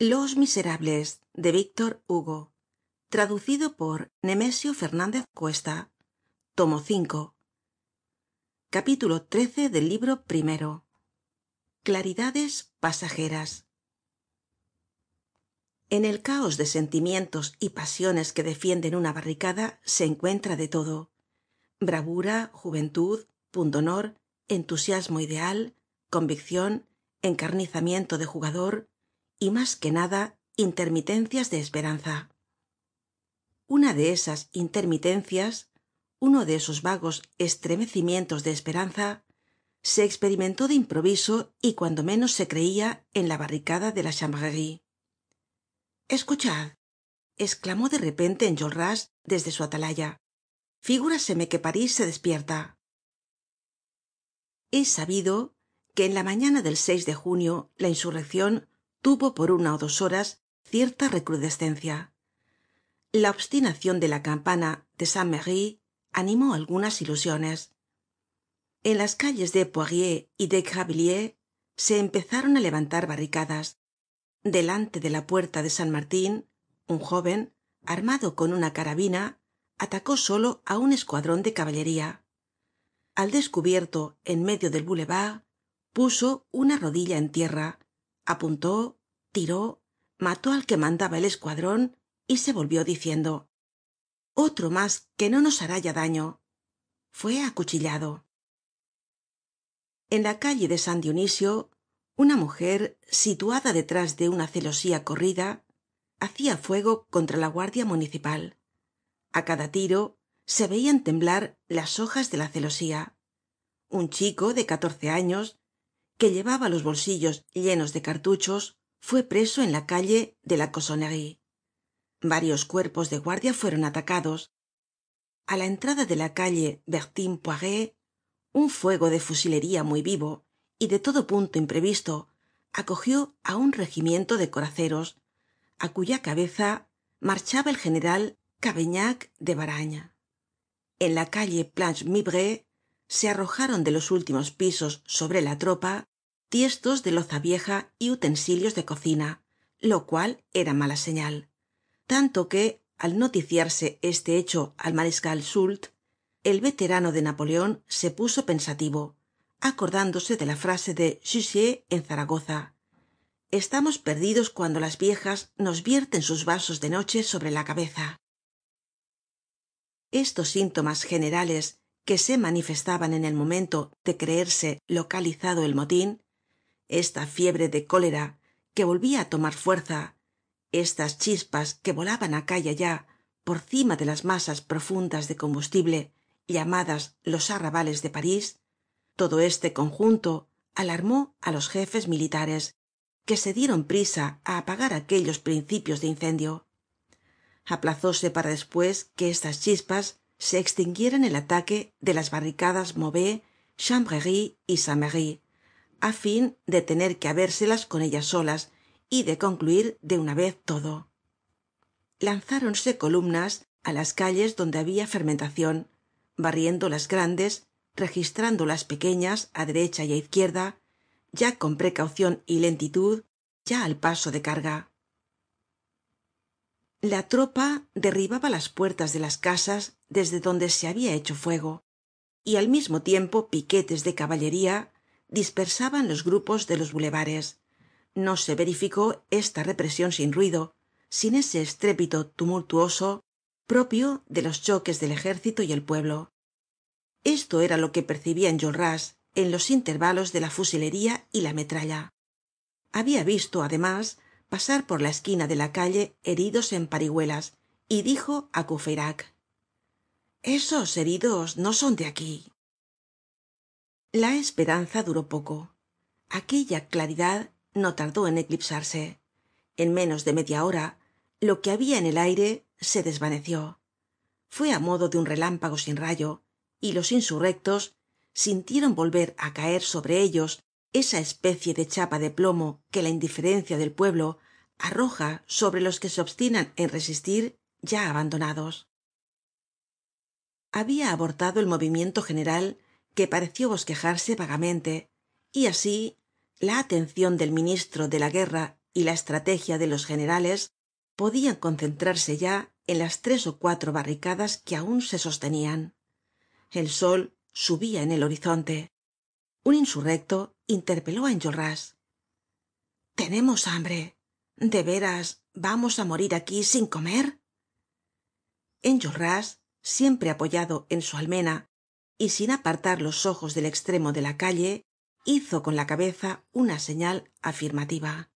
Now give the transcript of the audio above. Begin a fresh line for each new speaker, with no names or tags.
Los Miserables de Víctor Hugo. Traducido por Nemesio Fernández Cuesta. Tomo 5. Capítulo 13 del libro primero. Claridades pasajeras. En el caos de sentimientos y pasiones que defienden una barricada se encuentra de todo. Bravura, juventud, pundonor, entusiasmo ideal, convicción, encarnizamiento de jugador, y más que nada intermitencias de esperanza. Una de esas intermitencias uno de esos vagos estremecimientos de esperanza se experimentó de improviso y cuando menos se creía en la barricada de la chanvrerie. Escuchad exclamó de repente enjolras desde su atalaya. Figúraseme que parís se despierta es sabido que en la mañana del de junio la insurrección tuvo por una ó dos horas cierta recrudescencia. La obstinación de la campana de saint merry animó algunas ilusiones. En las calles de poirier y de grabouillet se empezaron á levantar barricadas. Delante de la puerta de san martin un joven armado con una carabina atacó solo á un escuadron de caballería. Al descubierto en medio del boulevard puso una rodilla en tierra apuntó tiró mató al que mandaba el escuadron y se volvió diciendo otro mas que no nos hará ya daño fue acuchillado. En la calle de san dionisio una mujer situada detrás de una celosía corrida hacia fuego contra la guardia municipal. A cada tiro se veian temblar las hojas de la celosía. Un chico de catorce años que llevaba los bolsillos llenos de cartuchos fue preso en la calle de la cossonnerie varios cuerpos de guardia fueron atacados. A la entrada de la calle bertin poirée un fuego de fusilería muy vivo y de todo punto imprevisto acogió á un regimiento de coraceros á cuya cabeza marchaba el general cavaignac de baragne en la calle se arrojaron de los últimos pisos sobre la tropa tiestos de loza vieja y utensilios de cocina lo cual era mala señal tanto que al noticiarse este hecho al mariscal soult el veterano de napoleon se puso pensativo acordándose de la frase de jussieu en zaragoza estamos perdidos cuando las viejas nos vierten sus vasos de noche sobre la cabeza estos síntomas generales que se manifestaban en el momento de creerse localizado el motin esta fiebre de cólera que volvía á tomar fuerza estas chispas que volaban acá y allá por cima de las masas profundas de combustible llamadas los arrabales de parís todo este conjunto alarmó á los jefes militares que se dieron prisa á apagar aquellos principios de incendio. Aplazóse para despues que estas chispas se extinguieran el ataque de las barricadas maubert chanvrerie y saint merry á fin de tener que habérselas con ellas solas y de concluir de una vez todo. Lanzáronse columnas á las calles donde había fermentacion barriendo las grandes registrando las pequeñas á derecha y á izquierda ya con precaucion y lentitud ya al paso de carga la tropa derribaba las puertas de las casas desde donde se había hecho fuego y al mismo tiempo piquetes de caballería dispersaban los grupos de los bulevares. No se verificó esta represion sin ruido sin ese estrépito tumultuoso propio de los choques del ejército y el pueblo. Esto era lo que percibia enjolras en los intervalos de la fusilería y la metralla. Habia visto además pasar por la esquina de la calle heridos en parihuelas y dijo á courfeyrac esos heridos no son de aquí la esperanza duró poco. Aquella claridad no tardó en eclipsarse. En menos de media hora lo que habia en el aire se desvaneció. Fue á modo de un relámpago sin rayo y los insurrectos sintieron volver á caer sobre ellos esa especie de chapa de plomo que la indiferencia del pueblo arroja sobre los que se obstinan en resistir ya abandonados. Habia abortado el movimiento general que pareció bosquejarse vagamente y así la atencion del ministro de la guerra y la estrategia de los generales podian concentrarse ya en las tres ó cuatro barricadas que aun se sostenían. El sol subia en el horizonte. Un insurrecto interpeló á enjolras. Tenemos hambre de veras vamos á morir aquí sin comer enjolras siempre apoyado en su almena y sin apartar los ojos del estremo de la calle hizo con la cabeza una señal afirmativa